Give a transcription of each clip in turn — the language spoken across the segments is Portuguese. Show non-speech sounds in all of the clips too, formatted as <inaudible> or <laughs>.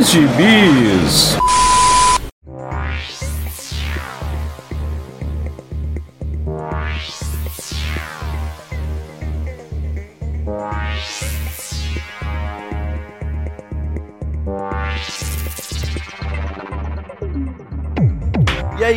Bis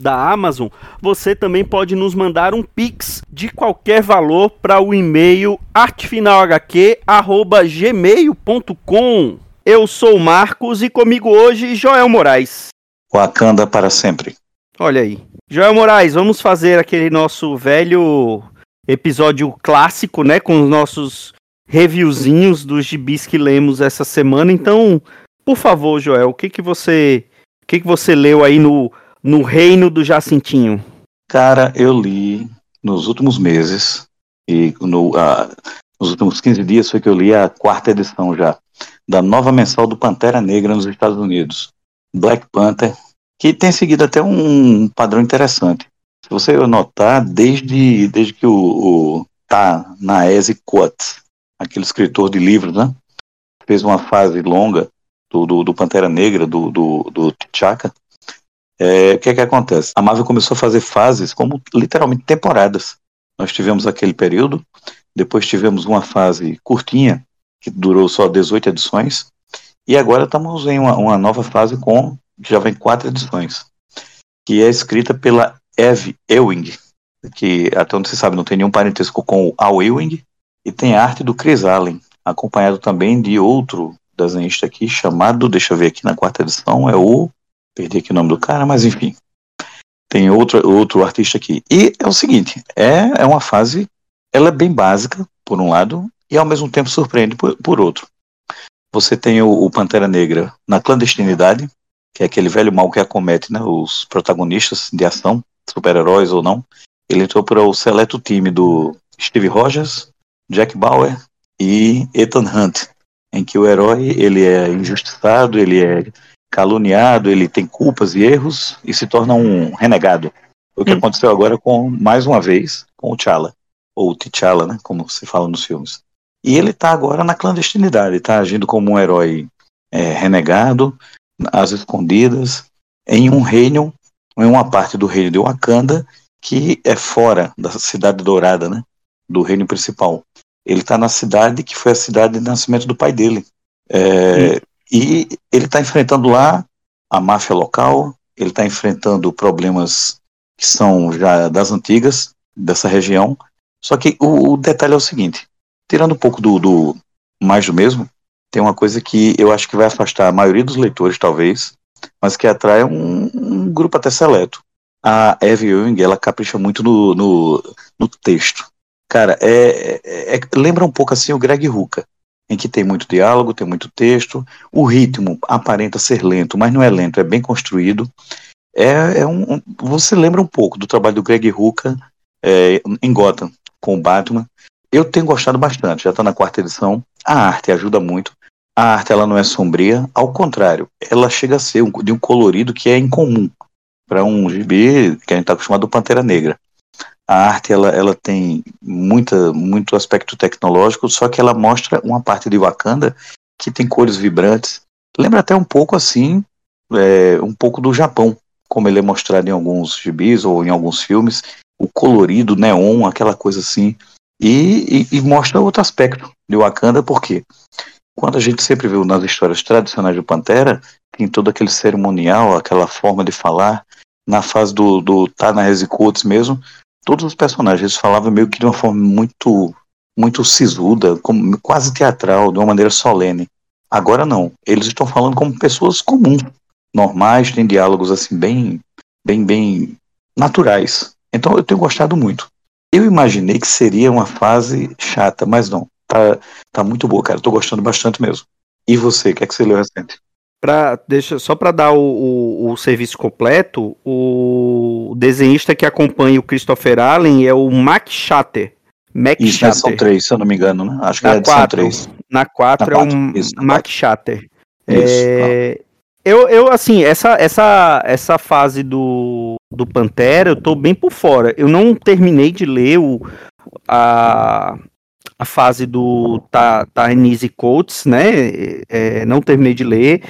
da Amazon, você também pode nos mandar um pix de qualquer valor para o e-mail artefinalhq@gmail.com. Eu sou o Marcos e comigo hoje Joel Moraes. Wakanda para sempre. Olha aí. Joel Moraes, vamos fazer aquele nosso velho episódio clássico, né, com os nossos reviewzinhos dos gibis que lemos essa semana. Então, por favor, Joel, o que que você, o que que você leu aí no no Reino do Jacintinho? Cara, eu li nos últimos meses e no, uh, nos últimos 15 dias foi que eu li a quarta edição já da nova mensal do Pantera Negra nos Estados Unidos, Black Panther, que tem seguido até um padrão interessante. Se você notar, desde, desde que o, o tá Naese Coates, aquele escritor de livros, né, fez uma fase longa do, do, do Pantera Negra, do, do, do T'Chaka, é, o que é que acontece? A Marvel começou a fazer fases como literalmente temporadas. Nós tivemos aquele período, depois tivemos uma fase curtinha, que durou só 18 edições, e agora estamos em uma, uma nova fase com, já vem quatro edições, que é escrita pela Eve Ewing, que até onde você sabe não tem nenhum parentesco com o Al Ewing, e tem a arte do Chris Allen, acompanhado também de outro desenhista aqui chamado, deixa eu ver aqui na quarta edição, é o Perdi aqui o nome do cara, mas enfim. Tem outro, outro artista aqui. E é o seguinte, é, é uma fase, ela é bem básica, por um lado, e ao mesmo tempo surpreende por, por outro. Você tem o, o, Pantera Negra na clandestinidade, que é aquele velho mal que acomete né, os protagonistas de ação, super-heróis ou não. Ele entrou para o seleto time do Steve Rogers, Jack Bauer e Ethan Hunt, em que o herói ele é injustiçado, ele é caluniado, ele tem culpas e erros e se torna um renegado. O que hum. aconteceu agora com, mais uma vez, com o T'Challa, ou T'Challa, né, como se fala nos filmes. E ele está agora na clandestinidade, está agindo como um herói é, renegado, às escondidas, em um reino, em uma parte do reino de Wakanda, que é fora da cidade dourada, né, do reino principal. Ele está na cidade que foi a cidade de nascimento do pai dele. É, e ele está enfrentando lá a máfia local, ele está enfrentando problemas que são já das antigas, dessa região. Só que o, o detalhe é o seguinte: tirando um pouco do, do, mais do mesmo, tem uma coisa que eu acho que vai afastar a maioria dos leitores, talvez, mas que atrai um, um grupo até seleto. A Eve Ewing, ela capricha muito no, no, no texto. Cara, é, é, é, lembra um pouco assim o Greg Rucka em que tem muito diálogo, tem muito texto, o ritmo aparenta ser lento, mas não é lento, é bem construído. É, é um, você lembra um pouco do trabalho do Greg Rucka é, em Gotham, com o Batman. Eu tenho gostado bastante, já está na quarta edição. A arte ajuda muito. A arte ela não é sombria, ao contrário, ela chega a ser um, de um colorido que é incomum para um gibi que a gente está acostumado do Pantera Negra a arte ela, ela tem muita, muito aspecto tecnológico, só que ela mostra uma parte de Wakanda que tem cores vibrantes. Lembra até um pouco assim, é, um pouco do Japão, como ele é mostrado em alguns gibis ou em alguns filmes, o colorido, neon, aquela coisa assim. E, e, e mostra outro aspecto de Wakanda, por quê? quando a gente sempre viu nas histórias tradicionais do Pantera, tem todo aquele cerimonial, aquela forma de falar, na fase do, do tá na Coates mesmo, todos os personagens falavam meio que de uma forma muito muito sisuda, como, quase teatral, de uma maneira solene. Agora não, eles estão falando como pessoas comuns, normais, têm diálogos assim bem bem bem naturais. Então eu tenho gostado muito. Eu imaginei que seria uma fase chata, mas não. Tá, tá muito boa, cara. Tô gostando bastante mesmo. E você, o que é que você leu recente? Pra, deixa, só para dar o, o, o, serviço completo, o desenhista que acompanha o Christopher Allen é o Mac Shatter. Mac Isso, Shatter. são três, se eu não me engano, né? Acho que na é quatro, três. Na 4 é o Isso, Mac Shatter. Isso, é, eu, eu, assim, essa, essa, essa fase do, do Pantera, eu tô bem por fora. Eu não terminei de ler o, a, a fase do Tarnise Coates, né? É, não terminei de ler.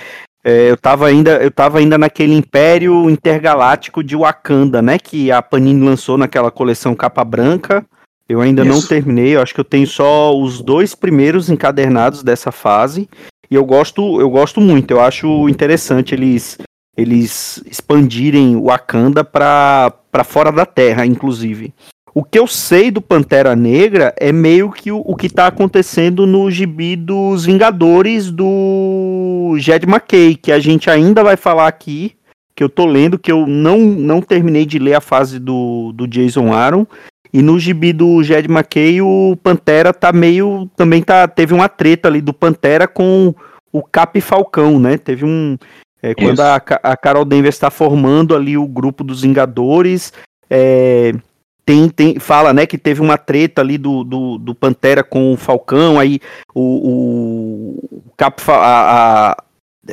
É, eu tava ainda, eu tava ainda naquele Império Intergaláctico de Wakanda, né? Que a Panini lançou naquela coleção capa branca. Eu ainda Isso. não terminei, eu acho que eu tenho só os dois primeiros encadernados dessa fase. E eu gosto, eu gosto muito, eu acho interessante eles eles expandirem o Wakanda para fora da Terra, inclusive. O que eu sei do Pantera Negra é meio que o, o que está acontecendo no gibi dos Vingadores do Jed McKay, que a gente ainda vai falar aqui, que eu tô lendo, que eu não, não terminei de ler a fase do, do Jason Aaron. E no gibi do Jed McKay, o Pantera tá meio. Também tá, teve uma treta ali do Pantera com o Cap Falcão, né? Teve um. É, quando a, a Carol Denver está formando ali o grupo dos Vingadores, é, tem, tem, fala, né, que teve uma treta ali do, do, do Pantera com o Falcão, aí o, o Cap, a,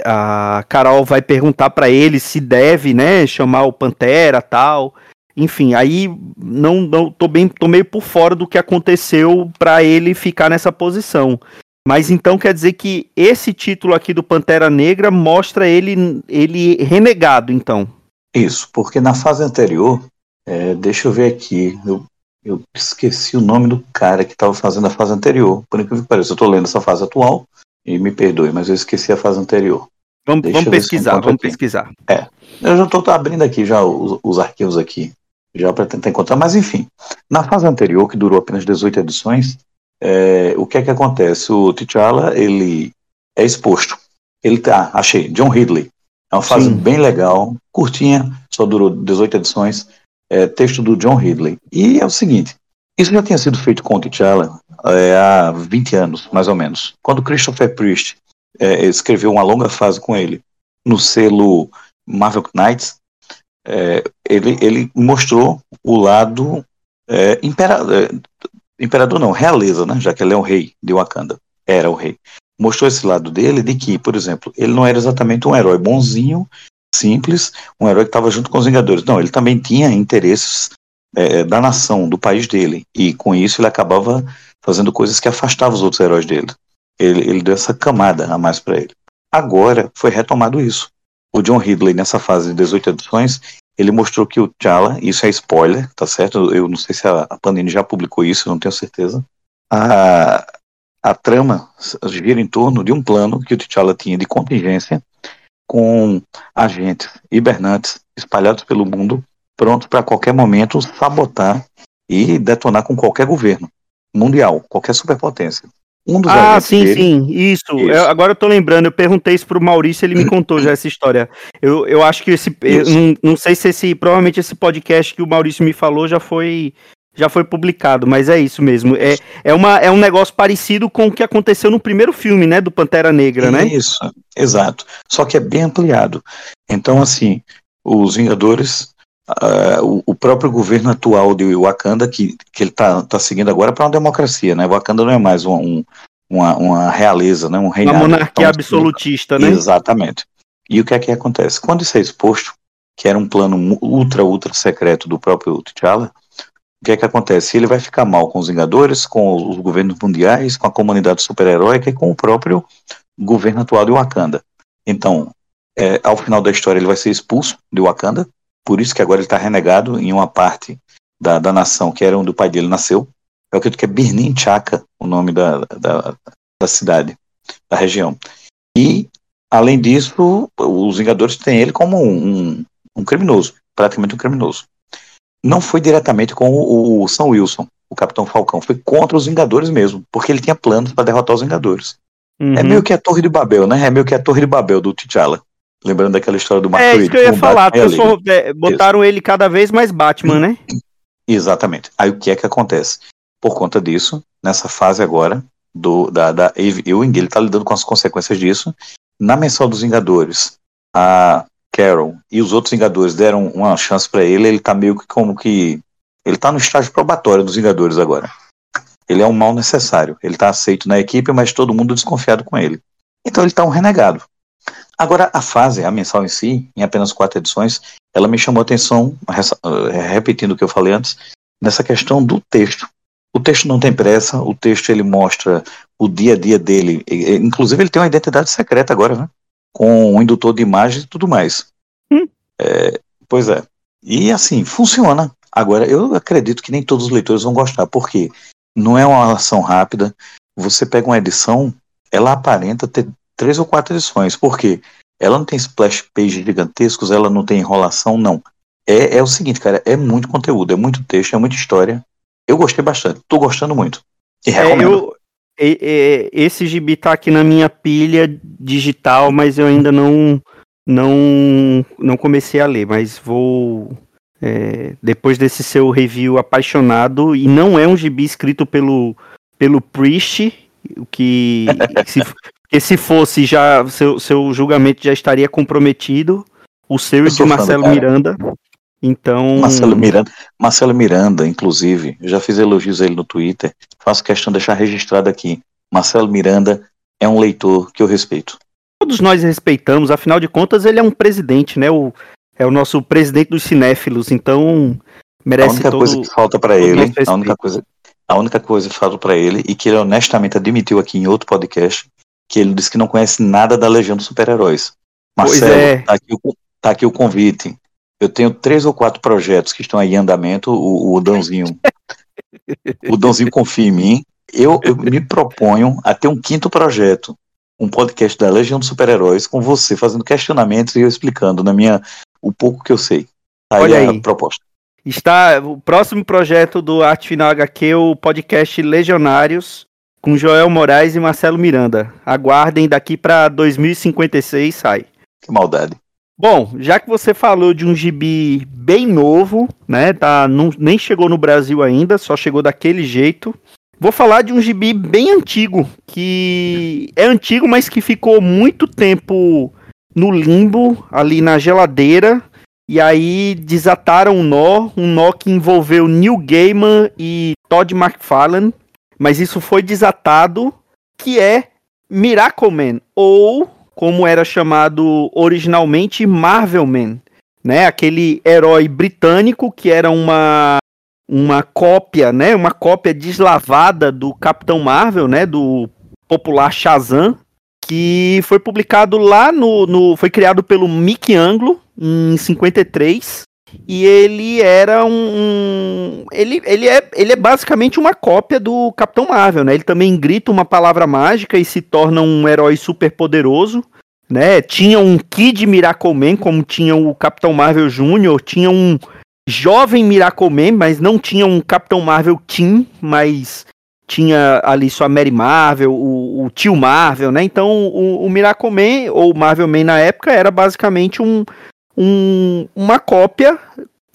a, a Carol vai perguntar para ele se deve, né, chamar o Pantera tal. Enfim, aí não, não tô bem, tô meio por fora do que aconteceu para ele ficar nessa posição. Mas então quer dizer que esse título aqui do Pantera Negra mostra ele ele renegado, então. Isso, porque na fase anterior é, deixa eu ver aqui. Eu, eu esqueci o nome do cara que estava fazendo a fase anterior. Por incrível que pareça, eu estou lendo essa fase atual e me perdoe, mas eu esqueci a fase anterior. Vamos, vamos pesquisar, vamos aqui. pesquisar. É, eu já estou abrindo aqui já os, os arquivos aqui, já para tentar encontrar. Mas enfim, na fase anterior, que durou apenas 18 edições, é, o que é que acontece? O T'Challa, ele é exposto. Ele tá, achei, John Ridley. É uma fase Sim. bem legal, curtinha, só durou 18 edições é, texto do John Ridley. E é o seguinte: isso já tinha sido feito com o T'Challa é, há 20 anos, mais ou menos. Quando Christopher Priest é, escreveu uma longa fase com ele no selo Marvel Knights, é, ele, ele mostrou o lado é, imperador, é, imperador não, realeza, né? Já que ele é o rei de Wakanda, era o rei. Mostrou esse lado dele de que, por exemplo, ele não era exatamente um herói bonzinho simples, um herói que estava junto com os Vingadores. Não, ele também tinha interesses é, é, da nação, do país dele, e com isso ele acabava fazendo coisas que afastavam os outros heróis dele. Ele, ele deu essa camada a mais para ele. Agora foi retomado isso. O John Ridley, nessa fase de 18 edições, ele mostrou que o T'Challa, isso é spoiler, tá certo? Eu não sei se a Panini já publicou isso, não tenho certeza. A, a trama gira em torno de um plano que o T'Challa tinha de contingência com agentes hibernantes espalhados pelo mundo, prontos para qualquer momento sabotar e detonar com qualquer governo mundial, qualquer superpotência. Um dos ah, sim, dele, sim, isso. isso. Eu, agora eu tô lembrando, eu perguntei isso pro Maurício, ele me contou já essa história. Eu, eu acho que esse. Eu, não, não sei se esse. Provavelmente esse podcast que o Maurício me falou já foi já foi publicado, mas é isso mesmo. É, é, uma, é um negócio parecido com o que aconteceu no primeiro filme, né, do Pantera Negra, né? Isso, exato. Só que é bem ampliado. Então, assim, os Vingadores, uh, o, o, próprio governo atual de Wakanda, que, que ele está tá seguindo agora para uma democracia, né? Wakanda não é mais um, um, uma, uma realeza, né? Um reinado. Uma monarquia então, absolutista, né? Exatamente. E o que é que acontece? Quando isso é exposto, que era um plano ultra, ultra secreto do próprio T'Challa, o que é que acontece? Ele vai ficar mal com os Vingadores, com os governos mundiais, com a comunidade super-heróica e com o próprio governo atual de Wakanda. Então, é, ao final da história, ele vai ser expulso de Wakanda, por isso que agora ele está renegado em uma parte da, da nação que era onde o pai dele nasceu. Eu acredito que é Birnin Chaka, o nome da, da, da cidade. da região. E, além disso, os Vingadores têm ele como um, um, um criminoso, praticamente um criminoso. Não foi diretamente com o, o Sam Wilson, o Capitão Falcão, foi contra os Vingadores mesmo, porque ele tinha planos para derrotar os Vingadores. É uhum. É meio que a Torre de Babel, né? É meio que a Torre de Babel do T'Challa. Lembrando daquela história do Mark É isso que eu ia falar, pessoal, é, botaram isso. ele cada vez mais Batman, né? <clears throat> Exatamente. Aí o que é que acontece? Por conta disso, nessa fase agora, do, da, da Ewing, ele tá lidando com as consequências disso. Na mensal dos Vingadores, a Carol e os outros Vingadores deram uma chance para ele, ele tá meio que como que. Ele tá no estágio probatório dos Vingadores agora. Ele é um mal necessário. Ele tá aceito na equipe, mas todo mundo desconfiado com ele. Então ele tá um renegado. Agora, a fase, a mensal em si, em apenas quatro edições, ela me chamou a atenção, eh, repetindo o que eu falei antes, nessa questão do texto. O texto não tem pressa, o texto ele mostra o dia a dia dele. Inclusive, ele tem uma identidade secreta agora, né? Com um indutor de imagens e tudo mais. Hum. É, pois é. E assim, funciona. Agora, eu acredito que nem todos os leitores vão gostar, porque não é uma ação rápida. Você pega uma edição, ela aparenta ter três ou quatro edições. Por quê? Ela não tem splash page gigantescos, ela não tem enrolação, não. É, é o seguinte, cara, é muito conteúdo, é muito texto, é muita história. Eu gostei bastante, tô gostando muito. E recomendo. É, eu, esse gibi tá aqui na minha pilha digital, mas eu ainda não não não comecei a ler, mas vou é, depois desse seu review apaixonado e não é um gibi escrito pelo pelo Priest, o que <laughs> se, que se fosse já seu, seu julgamento já estaria comprometido, o seu e de Marcelo Miranda. Então. Marcelo Miranda, Marcelo Miranda, inclusive, já fiz elogios a ele no Twitter. Faço questão de deixar registrado aqui. Marcelo Miranda é um leitor que eu respeito. Todos nós respeitamos, afinal de contas, ele é um presidente, né? O, é o nosso presidente dos cinéfilos, então merece A única todo, coisa que falta para ele, a única coisa, a única coisa que falta para ele e que ele honestamente admitiu aqui em outro podcast, que ele disse que não conhece nada da Legião dos Super-Heróis. Marcelo, é. tá, aqui o, tá aqui o convite. Eu tenho três ou quatro projetos que estão aí em andamento. O, o Dãozinho, <laughs> o Dãozinho confia em mim. Eu, eu, me proponho a ter um quinto projeto, um podcast da Legião dos Super-Heróis, com você fazendo questionamentos e eu explicando na minha o pouco que eu sei. Tá Olha aí, aí. a proposta. Está o próximo projeto do Arte Final HQ, o podcast Legionários, com Joel Moraes e Marcelo Miranda. Aguardem, daqui para 2056 sai. Que maldade. Bom, já que você falou de um gibi bem novo, né? Tá, não, nem chegou no Brasil ainda, só chegou daquele jeito. Vou falar de um gibi bem antigo, que é antigo, mas que ficou muito tempo no limbo, ali na geladeira. E aí desataram um nó, um nó que envolveu Neil Gaiman e Todd McFarlane. Mas isso foi desatado, que é Miracle Man, ou como era chamado originalmente Marvel Man, né? Aquele herói britânico que era uma uma cópia, né? Uma cópia deslavada do Capitão Marvel, né? Do popular Shazam, que foi publicado lá no, no foi criado pelo Mickey Anglo em 53 e ele era um. Ele, ele, é, ele é basicamente uma cópia do Capitão Marvel, né? Ele também grita uma palavra mágica e se torna um herói super poderoso. Né? Tinha um Kid Miracle Man, como tinha o Capitão Marvel Jr., tinha um jovem Miracle Man, mas não tinha um Capitão Marvel Teen, mas tinha ali sua Mary Marvel, o, o tio Marvel, né? Então o, o Miracle Man, ou Marvel Man na época, era basicamente um, um, uma cópia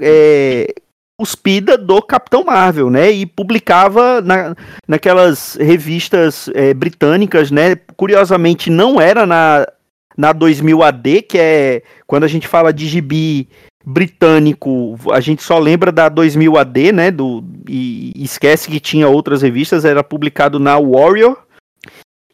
é, cuspida do Capitão Marvel, né? E publicava na, naquelas revistas é, britânicas, né? Curiosamente, não era na, na 2000 AD, que é quando a gente fala de gibi britânico, a gente só lembra da 2000 AD, né? Do, e, esquece que tinha outras revistas, era publicado na Warrior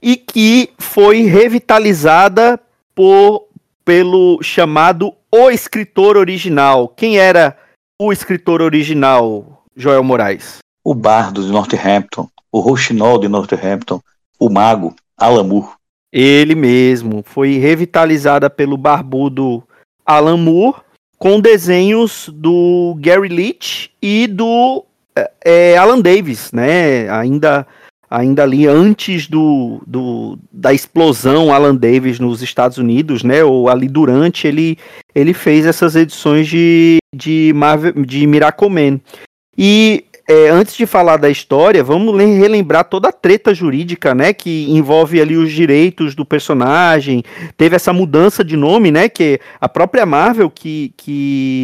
e que foi revitalizada por pelo chamado O Escritor Original. Quem era o escritor original, Joel Moraes? O Bardo de Northampton, o Rochinol de Northampton, o Mago, Alan Moore. Ele mesmo. Foi revitalizada pelo barbudo Alan Moore com desenhos do Gary Leach e do é Alan Davis, né? Ainda ainda ali antes do, do, da explosão Alan Davis nos Estados Unidos, né? Ou ali durante ele, ele fez essas edições de, de, Marvel, de Miracle Man. E é, antes de falar da história, vamos relembrar toda a treta jurídica, né, que envolve ali os direitos do personagem. Teve essa mudança de nome, né, que a própria Marvel que, que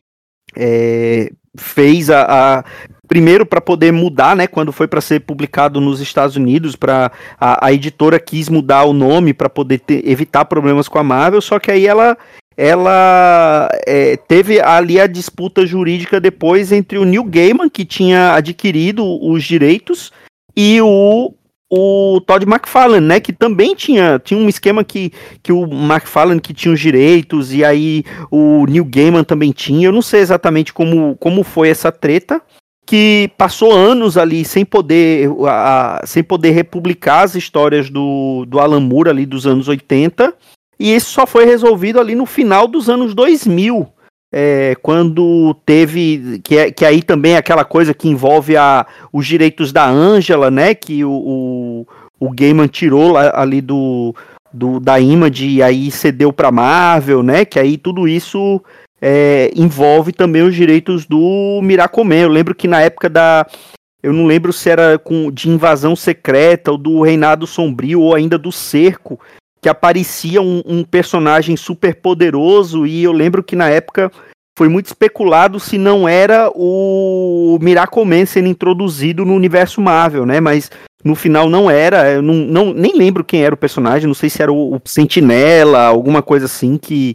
é, fez a, a primeiro para poder mudar, né, quando foi para ser publicado nos Estados Unidos, para a, a, editora quis mudar o nome para poder ter, evitar problemas com a Marvel, só que aí ela ela é, teve ali a disputa jurídica depois entre o Neil Gaiman, que tinha adquirido os direitos, e o, o Todd McFarlane, né, que também tinha, tinha um esquema que, que o McFarlane que tinha os direitos, e aí o Neil Gaiman também tinha, eu não sei exatamente como, como foi essa treta, que passou anos ali sem poder, a, sem poder republicar as histórias do, do Alan Moore ali dos anos 80, e isso só foi resolvido ali no final dos anos 2000, é, quando teve. Que, é, que aí também é aquela coisa que envolve a, os direitos da Angela, né? Que o, o, o Gaiman tirou lá, ali do, do, da Image e aí cedeu para Marvel, né? Que aí tudo isso é, envolve também os direitos do Miracoman. Eu lembro que na época da. Eu não lembro se era com, de invasão secreta ou do Reinado Sombrio ou ainda do Cerco, que aparecia um, um, personagem super poderoso e eu lembro que na época foi muito especulado se não era o Miracle Man sendo introduzido no universo Marvel, né? Mas no final não era, eu não, não nem lembro quem era o personagem, não sei se era o, o Sentinela, alguma coisa assim que,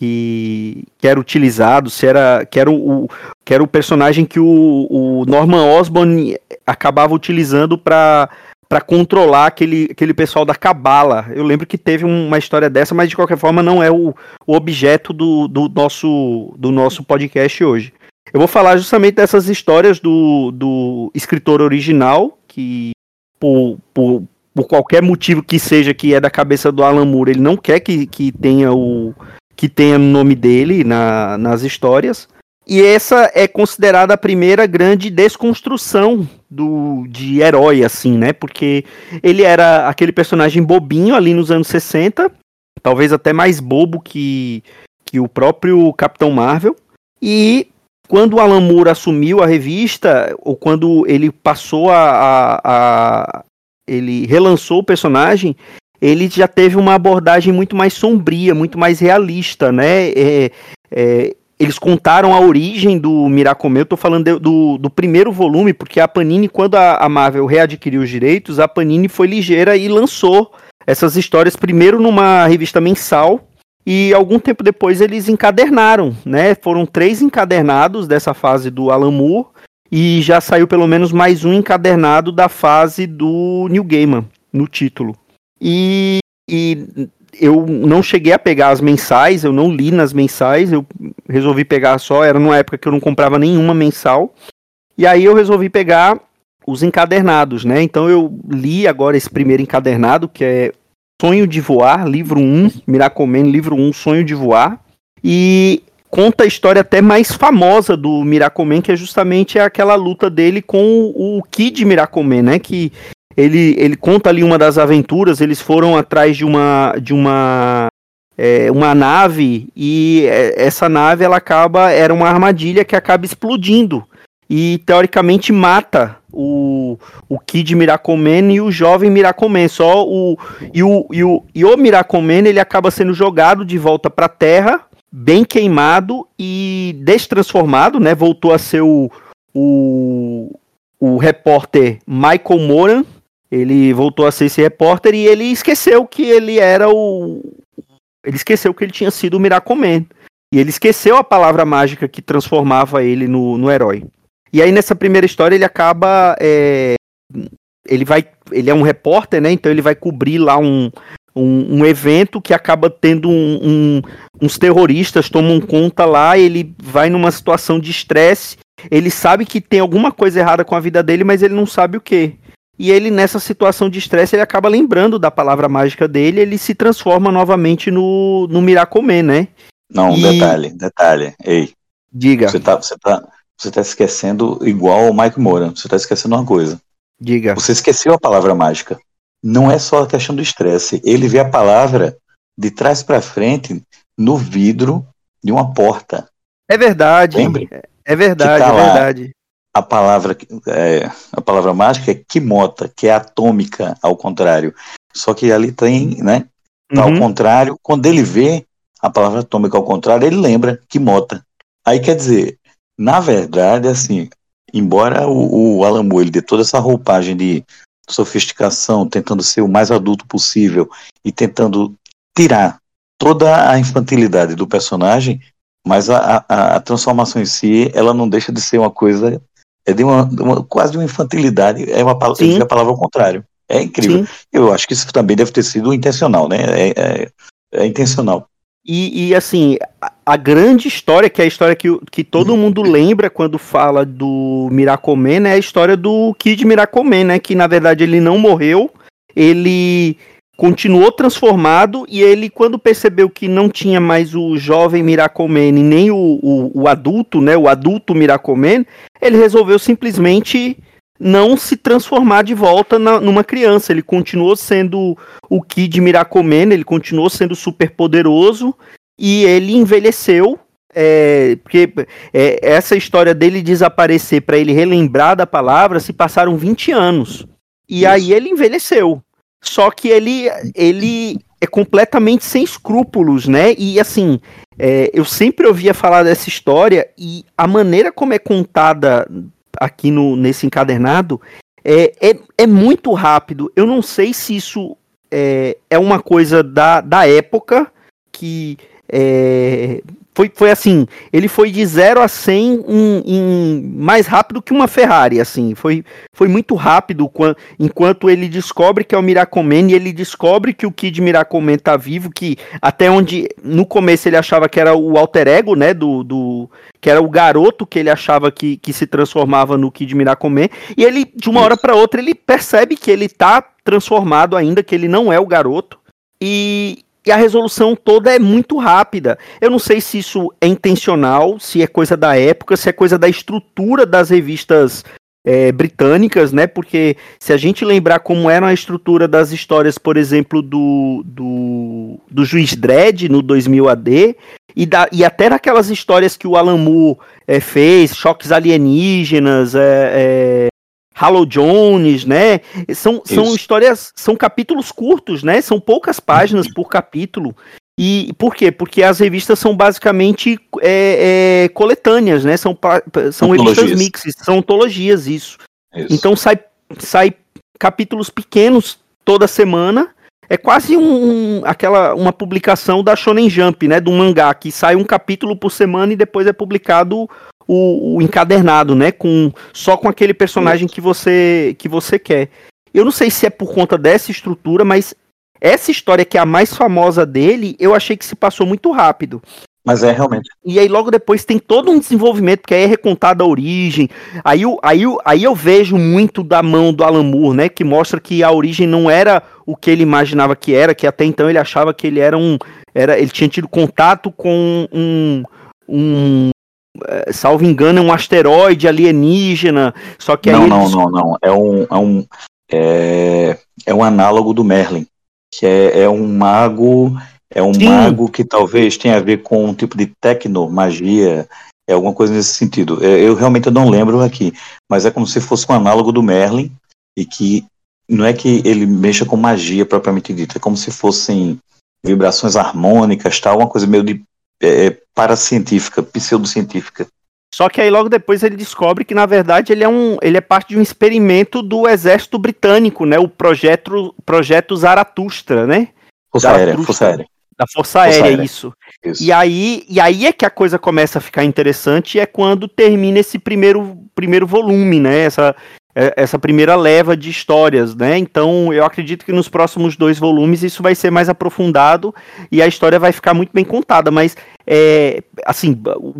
que, que, era utilizado, se era que era o, que era o personagem que o, o Norman Osborn acabava utilizando para para controlar aquele, aquele pessoal da cabala. Eu lembro que teve uma história dessa, mas de qualquer forma não é o, o objeto do, do, nosso, do nosso podcast hoje. Eu vou falar justamente dessas histórias do, do escritor original, que por, por, por qualquer motivo que seja que é da cabeça do Alan Moore, ele não quer que, que tenha o que tenha o nome dele na, nas histórias. E essa é considerada a primeira grande desconstrução do de herói, assim, né? Porque ele era aquele personagem bobinho ali nos anos 60, talvez até mais bobo que, que o próprio Capitão Marvel. E quando o Alan Moore assumiu a revista, ou quando ele passou a, a, a ele relançou o personagem, ele já teve uma abordagem muito mais sombria, muito mais realista, né? É, é, eles contaram a origem do Miracomeu. Eu tô falando de, do, do primeiro volume, porque a Panini, quando a, a, Marvel readquiriu os direitos, a Panini foi ligeira e lançou essas histórias primeiro numa revista mensal. E algum tempo depois eles encadernaram, né? Foram três encadernados dessa fase do Alan Moore. E já saiu pelo menos mais um encadernado da fase do New Gaiman, no título. E, e eu não cheguei a pegar as mensais, eu não li nas mensais, eu resolvi pegar só, era numa época que eu não comprava nenhuma mensal. E aí eu resolvi pegar os encadernados, né? Então eu li agora esse primeiro encadernado, que é Sonho de Voar, livro 1, Miracomen, livro 1, Sonho de Voar. E conta a história até mais famosa do Miracomen, que é justamente aquela luta dele com o Kid Miracomen, né? Que ele, ele conta ali uma das aventuras, eles foram atrás de uma de uma é, uma nave e é, essa nave ela acaba era uma armadilha que acaba explodindo e teoricamente mata o, o Kid Miracomen e o jovem Miracomen. Só o e o, e o, e o Miracomen ele acaba sendo jogado de volta para a Terra, bem queimado e destransformado, né? Voltou a ser o, o, o repórter Michael Moran, ele voltou a ser esse repórter e ele esqueceu que ele era o. Ele esqueceu que ele tinha sido o Miracoman. E ele esqueceu a palavra mágica que transformava ele no, no herói. E aí nessa primeira história ele acaba. É... Ele vai. Ele é um repórter, né? Então ele vai cobrir lá um, um, um evento que acaba tendo um, um, uns terroristas tomam conta lá, ele vai numa situação de estresse. Ele sabe que tem alguma coisa errada com a vida dele, mas ele não sabe o que. E ele, nessa situação de estresse, ele acaba lembrando da palavra mágica dele ele se transforma novamente no, no Miracomê, né? Não, e... detalhe, detalhe. Ei. Diga. Você tá, você, tá, você tá esquecendo igual o Mike Moura. Você tá esquecendo uma coisa. Diga. Você esqueceu a palavra mágica. Não é só a questão do estresse. Ele vê a palavra de trás para frente no vidro de uma porta. É verdade. Lembre? É verdade, tá é verdade. A palavra, é, a palavra mágica é quimota, que é atômica, ao contrário. Só que ali tem, né? Tá uhum. Ao contrário, quando ele vê a palavra atômica ao contrário, ele lembra quimota. Aí quer dizer, na verdade, assim, embora o, o Alan Moore ele dê toda essa roupagem de sofisticação, tentando ser o mais adulto possível e tentando tirar toda a infantilidade do personagem, mas a, a, a transformação em si, ela não deixa de ser uma coisa, é de uma, uma quase de uma infantilidade, é uma é a palavra ao contrário. É incrível. Sim. Eu acho que isso também deve ter sido intencional, né? É, é, é intencional. E, e, assim, a, a, grande história, que é a história que, que todo mundo lembra quando fala do Miracoman, é a história do Kid Miracoman, né? Que na verdade ele não morreu, ele continuou transformado e ele, quando percebeu que não tinha mais o jovem Miracoman nem o, o, o adulto, né? O adulto Miracoman, ele resolveu simplesmente não se transformar de volta na, numa criança. Ele continuou sendo o Kid Miracoman, ele continuou sendo super poderoso e ele envelheceu. É, porque é, essa história dele desaparecer para ele relembrar da palavra se passaram 20 anos. E Isso. aí ele envelheceu. Só que ele, ele é completamente sem escrúpulos, né? E assim, é, eu sempre ouvia falar dessa história e a maneira como é contada aqui no, nesse encadernado é, é, é muito rápido. Eu não sei se isso é, é uma coisa da, da época que é, foi, foi assim, ele foi de 0 a 100 em, em, mais rápido que uma Ferrari, assim, foi, foi muito rápido enquanto ele descobre que é o Miracomen e ele descobre que o Kid Miracomen tá vivo, que até onde no começo ele achava que era o alter ego, né, do, do que era o garoto que ele achava que, que se transformava no Kid Miracomen, e ele de uma hora para outra ele percebe que ele tá transformado ainda, que ele não é o garoto. E, a resolução toda é muito rápida. Eu não sei se isso é intencional, se é coisa da época, se é coisa da estrutura das revistas é, britânicas, né? Porque se a gente lembrar como era a estrutura das histórias, por exemplo, do, do, do Juiz Dredd no 2000 AD, e, da, e até naquelas histórias que o Alan Moore é, fez, choques alienígenas, é Hallow Jones, né? São, são histórias, são capítulos curtos, né? São poucas páginas por capítulo. E por quê? Porque as revistas são basicamente é, é, coletâneas, né? São, são revistas mixes, são ontologias, isso. isso. Então sai, sai capítulos pequenos toda semana. É quase um, um, aquela uma publicação da Shonen Jump, né? Do mangá, que sai um capítulo por semana e depois é publicado o, o, encadernado, né? Com só com aquele personagem que você que você quer. Eu não sei se é por conta dessa estrutura, mas essa história que é a mais famosa dele, eu achei que se passou muito rápido. Mas é realmente. E aí logo depois tem todo um desenvolvimento, porque aí é recontada a origem. Aí, aí, aí eu vejo muito da mão do Alan Moore, né? Que mostra que a origem não era o que ele imaginava que era, que até então ele achava que ele era um. Era, ele tinha tido contato com um, um salvo engano, é um asteroide alienígena. Só que não, não, eles... não, não. É um, é um, é, é um análogo do Merlin, que é, é um mago, é um Sim. mago que talvez tenha a ver com um tipo de tecno magia, é alguma coisa nesse sentido. Eu, é, eu realmente não lembro aqui, mas é como se fosse um análogo do Merlin e que não é que ele mexa com magia propriamente dita, é como se fossem vibrações harmônicas, tal, uma coisa meio de é, é, paracientífica, pseudocientífica. Só que aí logo depois ele descobre que na verdade ele é um, ele é parte de um experimento do exército britânico, né? O projeto projeto Zaratustra, né? Força Aérea, Força Aérea. Da Força, Força Aérea, Aérea. Isso. isso. E aí e aí é que a coisa começa a ficar interessante é quando termina esse primeiro primeiro volume, né? Essa essa primeira leva de histórias, né? Então eu acredito que nos próximos dois volumes isso vai ser mais aprofundado e a história vai ficar muito bem contada. Mas é, assim, o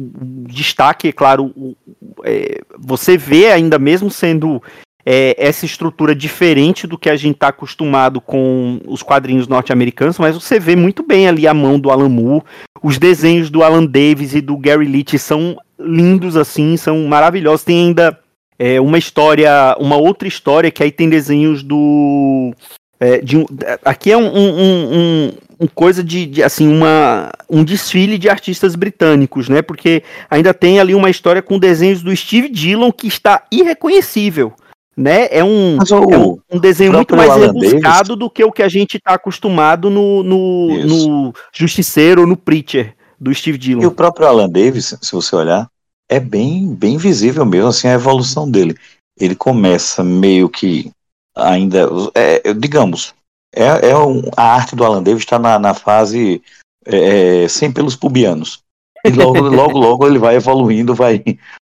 destaque, é claro, o, é, você vê ainda mesmo sendo é, essa estrutura diferente do que a gente está acostumado com os quadrinhos norte-americanos, mas você vê muito bem ali a mão do Alan Moore, os desenhos do Alan Davis e do Gary Leach são lindos assim, são maravilhosos. Tem ainda é, uma história, uma outra história que aí tem desenhos do é, de um, aqui é um, um, um, um coisa de, de, assim uma um desfile de artistas britânicos, né? Porque ainda tem ali uma história com desenhos do Steve Dillon que está irreconhecível, né? É um, o, é um, um, desenho muito mais rebuscado do que o que a gente está acostumado no, no, no Justiceiro, no Preacher do Steve Dillon. E o próprio Alan Davis, se você olhar, é bem bem visível mesmo assim a evolução dele. Ele começa meio que ainda, é, digamos, é, é um, a arte do Alan Davis está na, na, fase é, é, sem pelos pubianos. E logo, <laughs> logo, logo ele vai evoluindo, vai,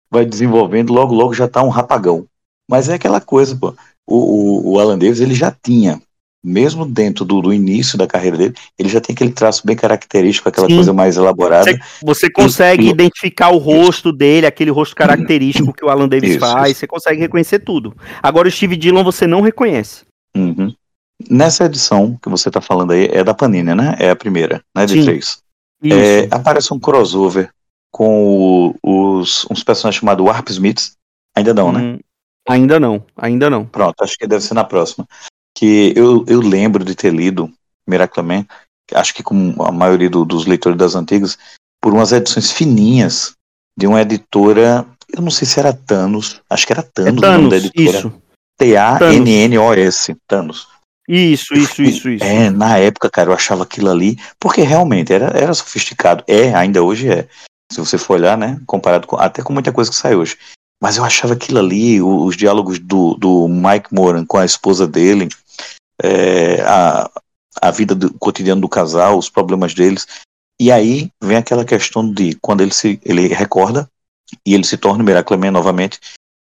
vai desenvolvendo, logo, logo já está um rapagão. Mas é aquela coisa, pô. O, o, o Alan Davis ele já tinha mesmo dentro do, do, início da carreira dele, ele já tem aquele traço bem característico, aquela Sim. coisa mais elaborada. Você, você consegue e, identificar o rosto isso. dele, aquele rosto característico que o Alan Davis isso, faz, isso. você consegue reconhecer tudo. Agora o Steve Dillon você não reconhece. Uhum. Nessa edição que você está falando aí, é da Panini, né? É a primeira, né? De Sim. três. É, aparece um crossover com o, os, uns personagens chamados Warp Smiths. Ainda não, né? hum, né? Ainda não, ainda não. Pronto, acho que deve ser na próxima que eu, eu lembro de ter lido Miracle acho que como a maioria do, dos leitores das antigas, por umas edições fininhas de uma editora, eu não sei se era Thanos, acho que era Thanos, é Thanos o nome da editora. T-A-N-N-O-S, Thanos. Isso, isso, isso, isso. É, na época, cara, eu achava aquilo ali, porque realmente era, era sofisticado. É, ainda hoje é. Se você for olhar, né, comparado com, até com muita coisa que sai hoje. Mas eu achava aquilo ali, os, os diálogos do, do Mike Moran com a esposa dele, é, a, a vida do cotidiano do casal, os problemas deles. E aí vem aquela questão de quando ele se ele recorda e ele se torna Miracleman novamente,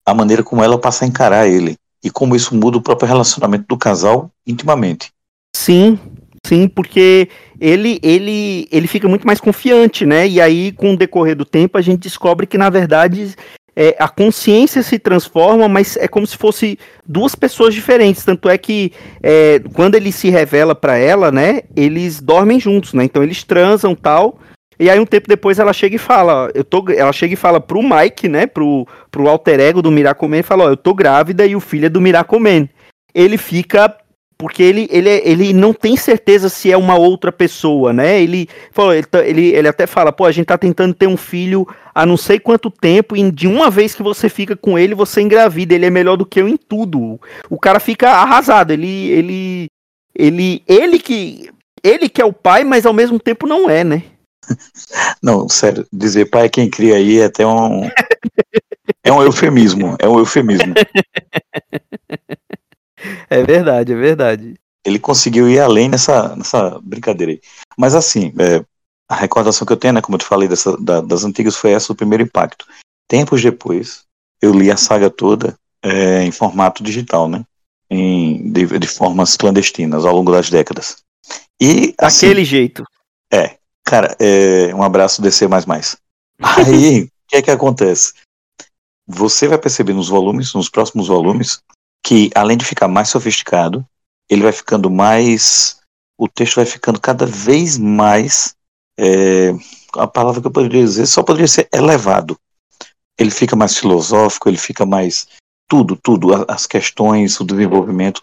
a maneira como ela passa a encarar ele e como isso muda o próprio relacionamento do casal intimamente. Sim, sim, porque ele ele ele fica muito mais confiante, né? E aí com o decorrer do tempo a gente descobre que na verdade é, a consciência se transforma, mas é como se fosse duas pessoas diferentes. Tanto é que é, quando ele se revela para ela, né, eles dormem juntos, né? Então eles transam tal. E aí um tempo depois ela chega e fala, eu tô, ela chega e fala pro Mike, né, pro, pro alter ego do Miracoman, e fala, ó, eu tô grávida e o filho é do Miracoman. Ele fica porque ele, ele, ele não tem certeza se é uma outra pessoa, né? Ele, falou, ele, tá, ele, ele até fala, pô, a gente tá tentando ter um filho há não sei quanto tempo, e de uma vez que você fica com ele, você engravida, ele é melhor do que eu em tudo. O cara fica arrasado, ele, ele, ele, ele que, ele que é o pai, mas ao mesmo tempo não é, né? <laughs> Não, sério, dizer pai é quem cria aí é até um. é um eufemismo, é um eufemismo. <laughs> É verdade, é verdade. Ele conseguiu ir além nessa, nessa brincadeira aí. Mas assim, é, a recordação que eu tenho, né, como eu te falei, dessa, da, das antigas foi essa, o primeiro impacto. Tempos depois, eu li a saga toda é, em formato digital, né? Em, de, de, formas clandestinas ao longo das décadas. E assim, Daquele jeito. É, cara, é, um abraço DC mais mais. <laughs> Aí, o que é que acontece? Você vai perceber nos volumes, nos próximos volumes, que além de ficar mais sofisticado, ele vai ficando mais. O texto vai ficando cada vez mais. É, a palavra que eu poderia dizer só poderia ser elevado. Ele fica mais filosófico, ele fica mais. Tudo, tudo, as questões, o desenvolvimento.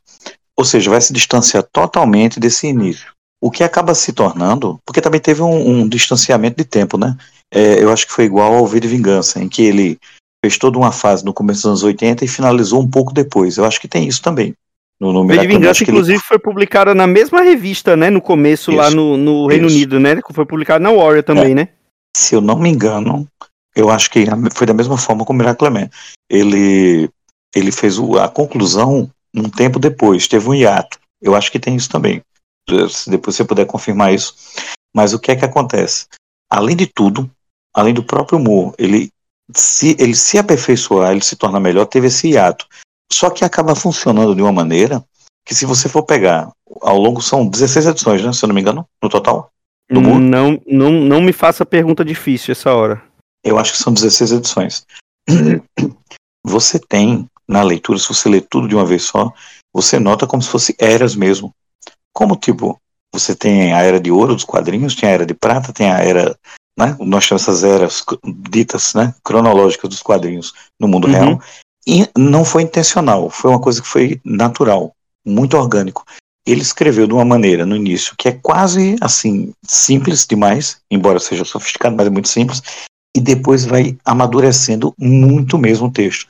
Ou seja, vai se distanciar totalmente desse início. O que acaba se tornando, porque também teve um, um distanciamento de tempo, né? É, eu acho que foi igual ao V de Vingança, em que ele fez toda uma fase no começo dos anos 80 e finalizou um pouco depois. Eu acho que tem isso também. No, no de Vingança, inclusive, ele... foi publicada na mesma revista, né? No começo, isso, lá no, no Reino isso. Unido, né? Foi publicado na Warrior também, é. né? Se eu não me engano, eu acho que foi da mesma forma com o Miracle Man. Ele, ele fez a conclusão um tempo depois, teve um hiato. Eu acho que tem isso também. Se depois você puder confirmar isso. Mas o que é que acontece? Além de tudo, além do próprio humor, ele se ele se aperfeiçoar, ele se torna melhor, teve esse hiato. Só que acaba funcionando de uma maneira que se você for pegar, ao longo são 16 edições, né, se eu não me engano, no total? Do não, não, não me faça pergunta difícil essa hora. Eu acho que são 16 edições. <clears throat> Você tem, na leitura, se você lê tudo de uma vez só, você nota como se fosse eras mesmo. Como, tipo, você tem a era de ouro dos quadrinhos, tem a era de prata, tem a era né? Nós temos essas eras ditas, né, cronológicas dos quadrinhos no mundo uhum. real. E não foi intencional, foi uma coisa que foi natural, muito orgânico. Ele escreveu de uma maneira no início que é quase assim simples demais, embora seja sofisticado, mas é muito simples, e depois vai amadurecendo muito mesmo o texto,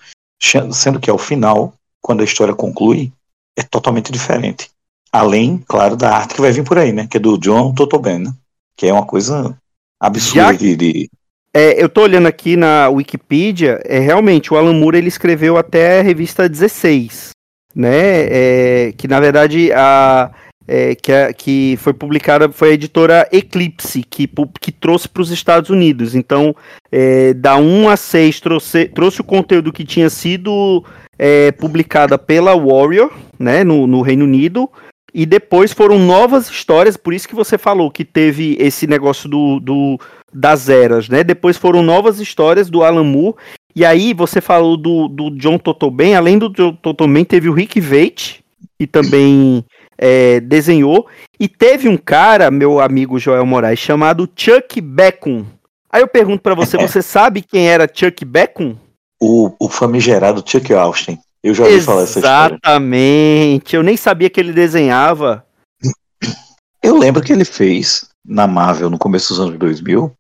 sendo que ao final, quando a história conclui, é totalmente diferente. Além, claro, da arte que vai vir por aí, né? Que é do John Totoben, né? Que é uma coisa absurda Já... de, de... É, eu tô olhando aqui na Wikipedia, é realmente o Alan Moore ele escreveu até a revista 16, né? É, que na verdade a é, que, a, que foi publicada foi a editora Eclipse que, que trouxe para os Estados Unidos. Então, é, da 1 a 6 trouxe, trouxe o conteúdo que tinha sido é, publicada pela Warrior, né, no, no Reino Unido. E depois foram novas histórias, por isso que você falou que teve esse negócio do, do das eras, né? Depois foram novas histórias do Alan Moore. E aí você falou do, do John Totoben, além do John Totoben, teve o Rick Veit, que também é, desenhou. E teve um cara, meu amigo Joel Moraes, chamado Chuck Beckham. Aí eu pergunto para você, você <laughs> sabe quem era Chuck Beckham? O, o famigerado Chuck Austin. Eu já ouvi Exatamente. falar essa história. Exatamente. Eu nem sabia que ele desenhava. <clears throat> Eu lembro que ele fez na Marvel no começo dos anos 2000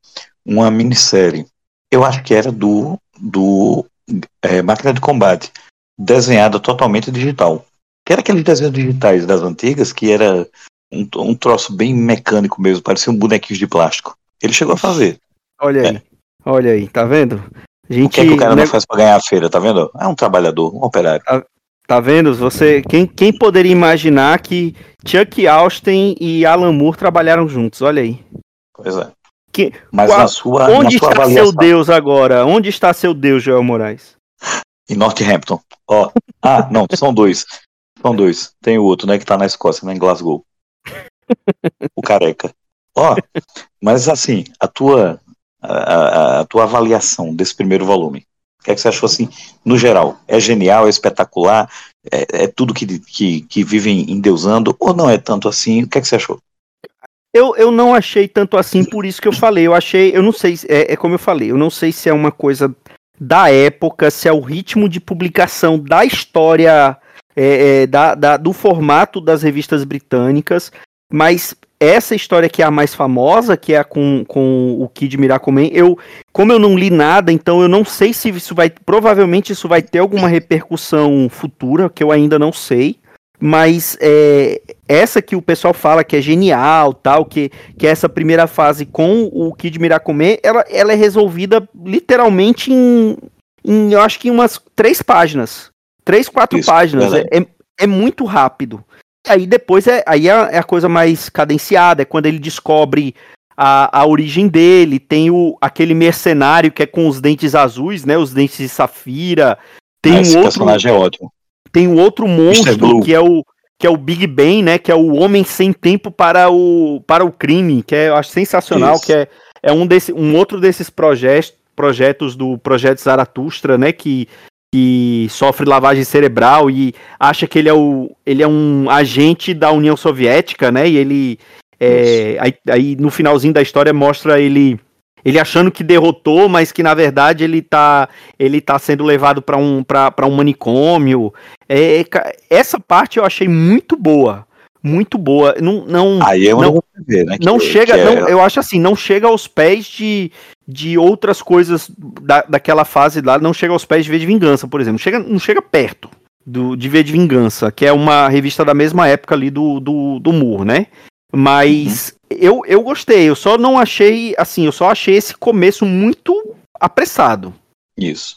uma minissérie. Eu acho que era do do é, Máquina de Combate, desenhada totalmente digital. Que era aqueles desenhos digitais das antigas que era um, um troço bem mecânico mesmo, parecia um bonequinho de plástico. Ele chegou a fazer. Olha aí, é. olha aí, tá vendo? Gente, o que, é que o cara né... não faz para ganhar a feira, tá vendo? É um trabalhador, um operário. Tá, tá vendo? Você, quem, quem poderia imaginar que Chuck Austin e Alan Moore trabalharam juntos? Olha aí. Pois é. Que, Mas qual, na sua Onde na sua está avaliação... seu Deus agora? Onde está seu Deus, Joel Moraes? Em Northampton. Ó. Ah, não, são dois. São dois. Tem o outro, né, que tá na Escócia, né, em Glasgow. o careca. Ó, mas assim, a tua a, a, tua avaliação desse primeiro volume? O que, é que você achou assim, no geral? É genial, é espetacular? É, é tudo que, que, que vivem endeusando? Ou não é tanto assim? O que, é que você achou? Eu, eu não achei tanto assim, por isso que eu falei. Eu achei, eu não sei, é, é como eu falei, eu não sei se é uma coisa da época, se é o ritmo de publicação da história, é, é, da, da, do formato das revistas britânicas, mas essa história que é a mais famosa, que é a com, com o Kid Miracoman, eu, como eu não li nada, então eu não sei se isso vai, provavelmente isso vai ter alguma repercussão futura, que eu ainda não sei, mas é, essa que o pessoal fala que é genial, tal, que, que é essa primeira fase com o Kid Miracoman, ela, ela é resolvida literalmente em, em, eu acho que em umas três páginas, três, quatro isso, páginas, é, é, é muito rápido. Aí depois é, aí é, é a coisa mais cadenciada, é quando ele descobre a, a origem dele, tem o, aquele mercenário que é com os dentes azuis, né? Os dentes de safira. Tem Esse um outro, personagem é ótimo. Tem um outro monstro que é o que é o Big Ben, né? Que é o homem sem tempo para o, para o crime, que é, eu acho sensacional, Isso. que é, é um, desse, um outro desses projetos, projetos do Projeto Zaratustra, né? Que que sofre lavagem cerebral e acha que ele é, o, ele é um agente da União Soviética, né? E ele. É, aí, aí, no finalzinho da história mostra ele ele achando que derrotou, mas que na verdade ele tá, ele tá sendo levado para um, pra, um manicômio. É, essa parte eu achei muito boa. Muito boa. Não, não, Aí é não, ver, né? não chega, é... não, eu acho assim, não chega aos pés de, de outras coisas da, daquela fase lá, não chega aos pés de V de Vingança, por exemplo. Chega, não chega perto do, de V de Vingança, que é uma revista da mesma época ali do, do, do Moore, né? Mas uhum. eu, eu gostei, eu só não achei, assim, eu só achei esse começo muito apressado. Isso.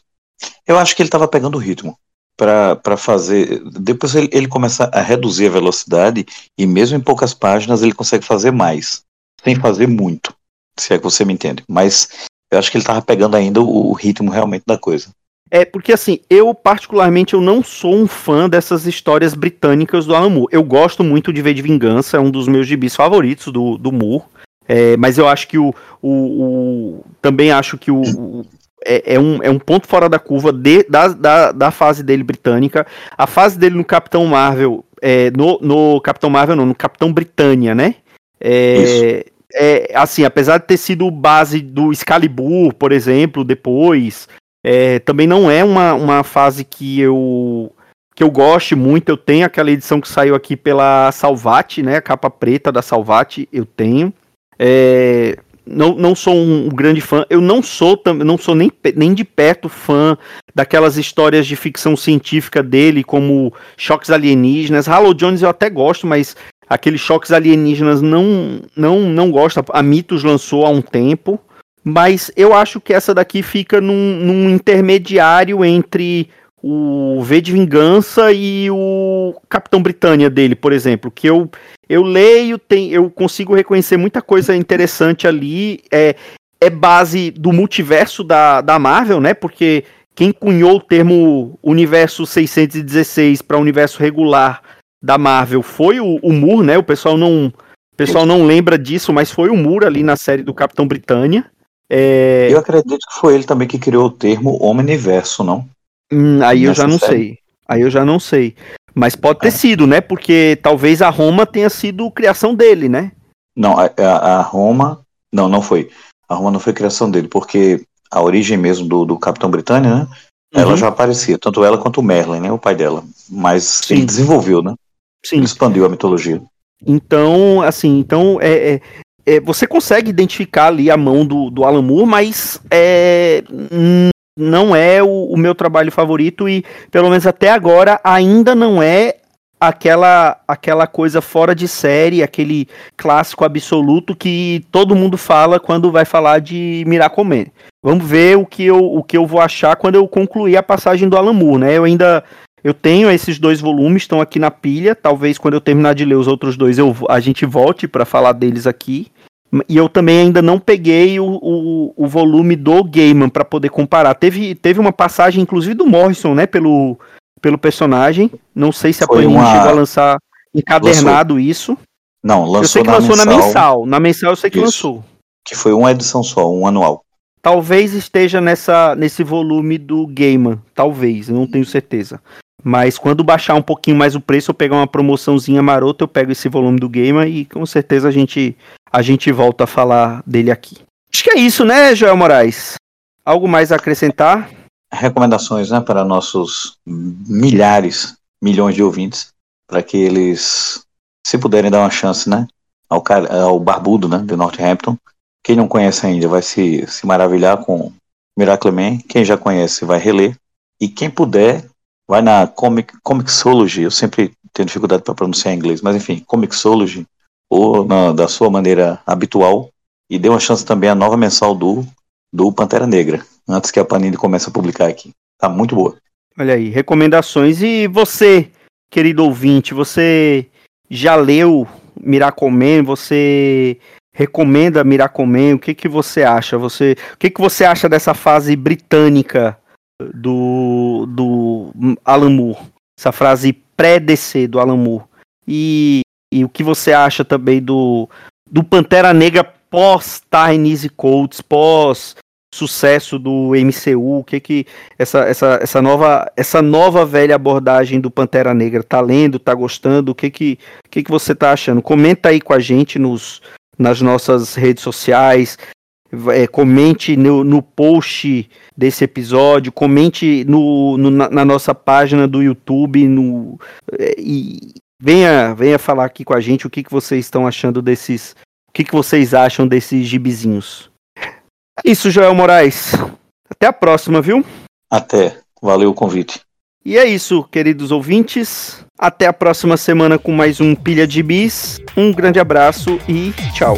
Eu acho que ele estava pegando o ritmo para fazer. Depois ele, ele começa a reduzir a velocidade e, mesmo em poucas páginas, ele consegue fazer mais, sem fazer muito se é que você me entende. Mas eu acho que ele tava pegando ainda o, o ritmo realmente da coisa. É, porque assim, eu particularmente eu não sou um fã dessas histórias britânicas do Alan Moore. Eu gosto muito de ver de Vingança, é um dos meus gibis favoritos do, do Moore. É, mas eu acho que o, o, o também acho que o é, é, um, é um ponto fora da curva de, da, da, da fase dele britânica. A fase dele no Capitão Marvel, é, no, no Capitão Marvel não, no Capitão Britânia, né? É, é, assim, apesar de ter sido base do Excalibur, por exemplo, depois, É, também não é uma, uma fase que eu que eu goste muito. Eu tenho aquela edição que saiu aqui pela Salvati, né? A capa preta da Salvati, eu tenho. É, não, não sou um, grande fã. Eu não sou não sou nem, nem de perto fã daquelas histórias de ficção científica dele, como choques alienígenas. Halo Jones eu até gosto, mas aqueles choques alienígenas não não não gosto. A Mitos lançou há um tempo, mas eu acho que essa daqui fica num, num intermediário entre o V de Vingança e o Capitão Britânia dele, por exemplo, que eu eu leio, tem, eu consigo reconhecer muita coisa interessante ali. É, é base do multiverso da, da Marvel, né? Porque quem cunhou o termo universo 616 para universo regular da Marvel foi o, o Moore, né? O pessoal não o pessoal não lembra disso, mas foi o Moore ali na série do Capitão Britânia. É... Eu acredito que foi ele também que criou o termo Omniverso, não? Hum, aí eu já não série. sei. Aí eu já não sei. Mas pode ter é. sido, né? Porque talvez a Roma tenha sido criação dele, né? Não, a, a, Roma. Não, não foi. A Roma não foi criação dele, porque a origem mesmo do, do Capitão Britânia, né? Uhum. Ela já aparecia, tanto ela quanto o Merlin, né? O pai dela. Mas Sim. ele desenvolveu, né? Sim. Ele expandiu a mitologia. Então, assim, então é, é, é, você consegue identificar ali a mão do, do Alan Moore, mas é, não é o, o, meu trabalho favorito e, pelo menos até agora, ainda não é aquela aquela coisa fora de série, aquele clássico absoluto que todo mundo fala quando vai falar de Miracoman. Vamos ver o que eu, o que eu vou achar quando eu concluir a passagem do Moore, né? Eu ainda eu tenho esses dois volumes, estão aqui na pilha. Talvez quando eu terminar de ler os outros dois, eu, a gente volte para falar deles aqui. E eu também ainda não peguei o, o, o volume do Gaiman para poder comparar. Teve, teve uma passagem, inclusive, do Morrison, né? Pelo, pelo personagem. Não sei se a Panini uma... chegou a lançar encadernado lançou. isso. Não, lançou Eu sei que na lançou mensal. na mensal. Na mensal eu sei que isso. lançou. Que foi uma edição só, um anual. Talvez esteja nessa, nesse volume do Gaiman. Talvez, não tenho certeza. Mas quando baixar um pouquinho mais o preço, eu pegar uma promoçãozinha marota, eu pego esse volume do Gamer e com certeza a gente, a gente volta a falar dele aqui. Acho que é isso, né, Joel Moraes? Algo mais a acrescentar? Recomendações, né, para nossos milhares, milhões de ouvintes, para que eles, se puderem dar uma chance, né, ao, ao Barbudo, né, de Northampton. Quem não conhece ainda vai se, se maravilhar com Miracle Man. Quem já conhece vai reler. E quem puder, vai na comic, Comixology, eu sempre tenho dificuldade para pronunciar em inglês, mas enfim, Comixology, ou na, da sua maneira habitual, e dê uma chance também à nova mensal do, do Pantera Negra, antes que a Panini comece a publicar aqui. Tá muito boa. Olha aí, recomendações. E você, querido ouvinte, você já leu Miracomen? Você recomenda Miracomen? O que, que você acha? Você, o que, que você acha dessa fase britânica do, do Alan Moore. Essa frase pré-DC do Alan Moore. E, e o que você acha também do, do Pantera Negra pós-Tynese Colts, pós sucesso do MCU, o que que essa, essa, essa nova essa nova velha abordagem do Pantera Negra tá lendo, tá gostando, o que que o que que você tá achando? Comenta aí com a gente nos nas nossas redes sociais, é, comente no, no post desse episódio, comente no, no na, na, nossa página do YouTube no, é, e venha, venha falar aqui com a gente o que, que vocês estão achando desses. O que, que vocês acham desses gibizinhos. Isso, Joel Moraes. Até a próxima, viu? Até. Valeu o convite. E é isso, queridos ouvintes. Até a próxima semana com mais um Pilha de Bis. Um grande abraço e tchau.